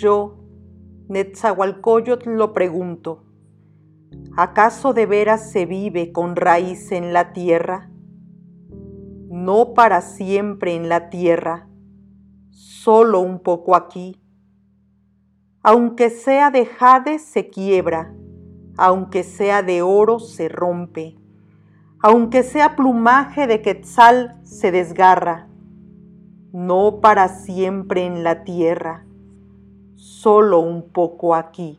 Yo, Netzahualcoyotl, lo pregunto. ¿Acaso de veras se vive con raíz en la tierra? No para siempre en la tierra, solo un poco aquí. Aunque sea de jade se quiebra, aunque sea de oro se rompe, aunque sea plumaje de quetzal se desgarra, no para siempre en la tierra, solo un poco aquí.